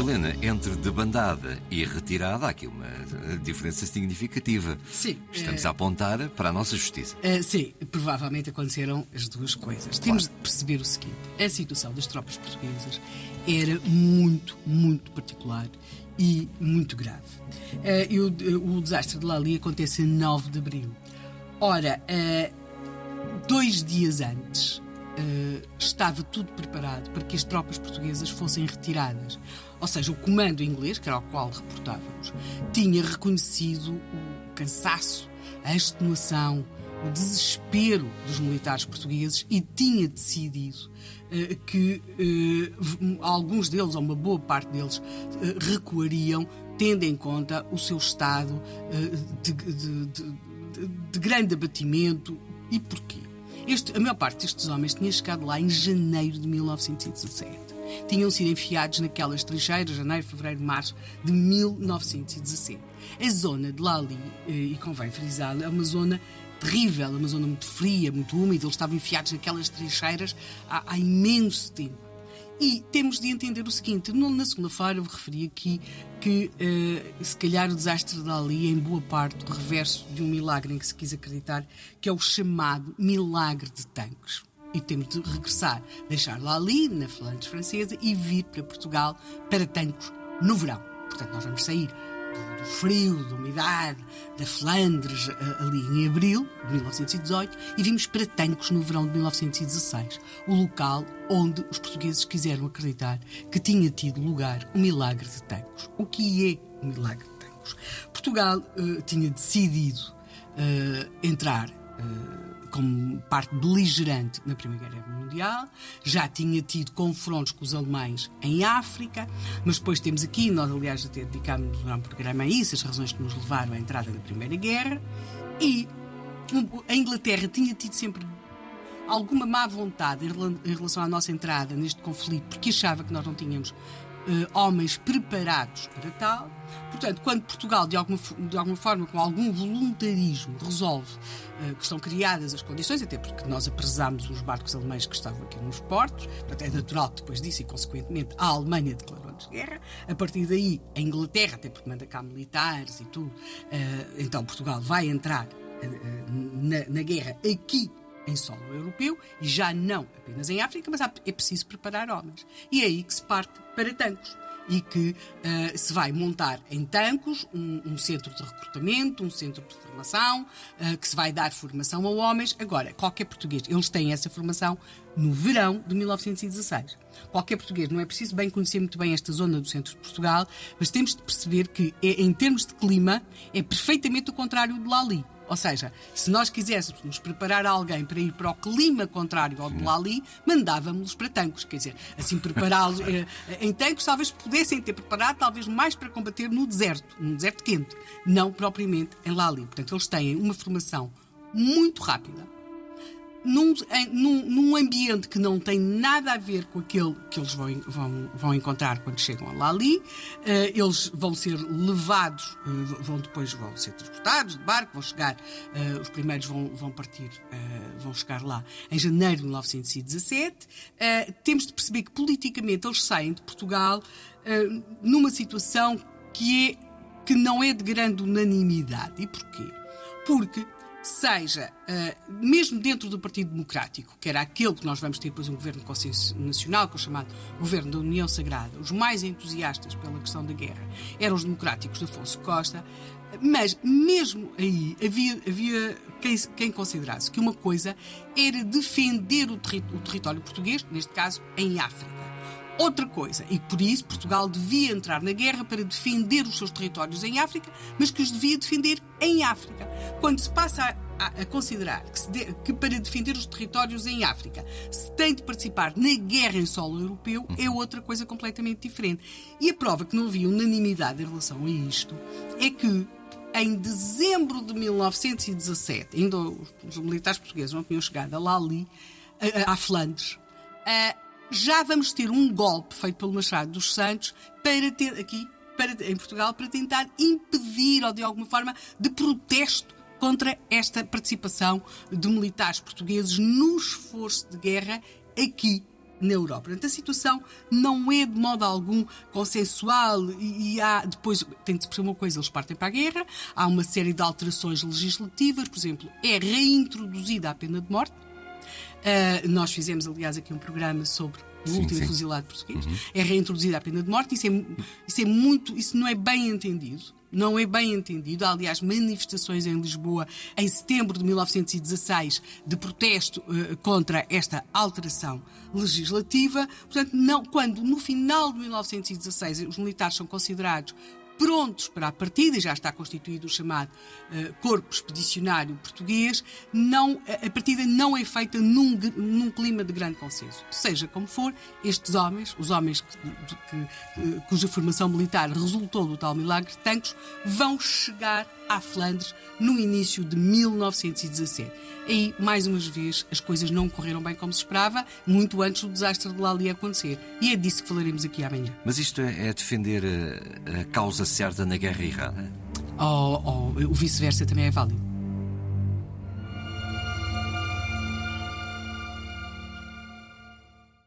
Helena, entre debandada e retirada há aqui uma diferença significativa. Sim. Estamos é... a apontar para a nossa justiça. É, sim, provavelmente aconteceram as duas coisas. Claro. Temos de perceber o seguinte: a situação das tropas portuguesas era muito, muito particular e muito grave. Uh, e o, o, desastre de Lali acontece em 9 de abril. Ora, uh, dois dias antes, uh, estava tudo preparado para que as tropas portuguesas fossem retiradas. Ou seja, o comando inglês, que era ao qual reportávamos, tinha reconhecido o cansaço, a extenuação, o desespero dos militares portugueses e tinha decidido uh, que uh, alguns deles, ou uma boa parte deles, recuariam, tendo em conta o seu estado de, de, de, de, grande abatimento. E porquê? Este, a maior parte destes homens tinha chegado lá em janeiro de 1917. Tinham sido enfiados naquelas trincheiras, janeiro, fevereiro, março de 1917. A zona de Lali, e convém frisar, é uma zona terrível, uma zona muito fria, muito úmida, eles estavam enfiados naquelas trincheiras há, há imenso tempo. E temos de entender o seguinte: na segunda-feira eu referi aqui que, uh, se calhar, o desastre de Ali é, em boa parte, o reverso de um milagre em que se quis acreditar, que é o chamado milagre de tanques. E temos de regressar, deixar lá ali, na Flandres Francesa, e vir para Portugal para tanques no verão. Portanto, nós vamos sair do, frio, da umidade, da Flandres, ali em abril de 1918, e vimos para Tancos no verão de 1916, o local onde os portugueses quiseram acreditar que tinha tido lugar o milagre de Tancos. O que é o milagre de Tancos? Portugal uh, tinha decidido uh, entrar. Uh, como parte beligerante na Primeira Guerra Mundial, já tinha tido confrontos com os alemães em África, mas depois temos aqui, nós aliás até dedicámos um programa a isso, as razões que nos levaram à entrada na Primeira Guerra, e a Inglaterra tinha tido sempre alguma má vontade em relação à nossa entrada neste conflito, porque achava que nós não tínhamos homens preparados para tal. Portanto, quando Portugal, de alguma, de alguma forma, com algum voluntarismo, resolve uh, que estão criadas as condições, até porque nós apresámos os barcos alemães que estavam aqui nos portos, portanto, é natural depois disso e, consequentemente, a Alemanha declarou-nos guerra. A partir daí, a Inglaterra, até porque manda cá militares e tudo, uh, então Portugal vai entrar na, na guerra aqui em solo europeu e já não apenas em África, mas é preciso preparar homens. E é aí que se parte para Tancos e que uh, se vai montar em Tancos um, um, centro de recrutamento, um centro de formação, uh, que se vai dar formação a homens. Agora, qualquer português, eles têm essa formação no verão de 1916. Qualquer português, não é preciso bem conhecer muito bem esta zona do centro de Portugal, mas temos de perceber que, é, em termos de clima, é perfeitamente o contrário de Lali. Ou seja, se nós quiséssemos preparar alguém para ir para o clima contrário ao de Lali, mandávamos para Tancos. Quer dizer, assim prepará-los. Eh, em Tancos talvez pudessem ter preparado, talvez mais para combater no deserto, num deserto quente, não propriamente em Lali. Portanto, eles têm uma formação muito rápida num, num, num, ambiente que não tem nada a ver com aquele que eles vão, vão, vão encontrar quando chegam lá ali, uh, eles vão ser levados, uh, vão depois vão ser transportados de barco, vão chegar, uh, os primeiros vão, vão partir, vão chegar lá em janeiro de 1917. temos de perceber que politicamente eles saem de Portugal numa situação que, é, que não é de grande unanimidade. E porquê? Porque seja uh, mesmo dentro do Partido Democrático, que era aquele que nós vamos ter depois um governo de consenso nacional, que é o chamado Governo da União Sagrada, os mais entusiastas pela questão da guerra eram os democráticos de Afonso Costa, mas mesmo aí havia, havia quem, quem considerasse que uma coisa era defender o, terri o território português, neste caso em África. Outra coisa, e por isso Portugal devia entrar na guerra para defender os seus territórios em África, mas que os devia defender em África. Quando se passa a, a considerar que, de, que, para defender os territórios em África se tem de participar na guerra em solo europeu, é outra coisa completamente diferente. E a prova que não havia unanimidade em relação a isto é que em dezembro de 1917, ainda os militares portugueses não tinham chegado a Lali, a, a Flandres, a, já vamos ter um golpe feito pelo Machado dos Santos para ter aqui para, em Portugal para tentar impedir ou de alguma forma de protesto contra esta participação de militares portugueses no esforço de guerra aqui na Europa. Portanto, a situação não é de modo algum consensual e, e há, depois, tem de perceber uma coisa, eles partem para a guerra, há uma série de alterações legislativas, por exemplo, é reintroduzida a pena de morte, Uh, nós fizemos, aliás, aqui um programa sobre o último sim. fuzilado português. Uhum. É reintroduzida a pena de morte. Isso é, isso é muito, isso não é bem entendido. Não é bem entendido. Há, aliás, manifestações em Lisboa em setembro de 1916 de protesto uh, contra esta alteração legislativa. Portanto, não, quando no final de 1916 os militares são considerados prontos para a partida, já está constituído o chamado uh, Corpo Expedicionário Português, não, a partida não é feita num, num clima de grande consenso. Seja como for, estes homens, os homens que, que, uh, cuja formação militar resultou do tal milagre de tanques, vão chegar à Flandres no início de 1917. Aí, mais uma vez, as coisas não correram bem como se esperava, muito antes do desastre de Lali acontecer. E é disso que falaremos aqui amanhã. Mas isto é, é defender a, a causa certa na guerra errada? Ou, ou o vice-versa também é válido.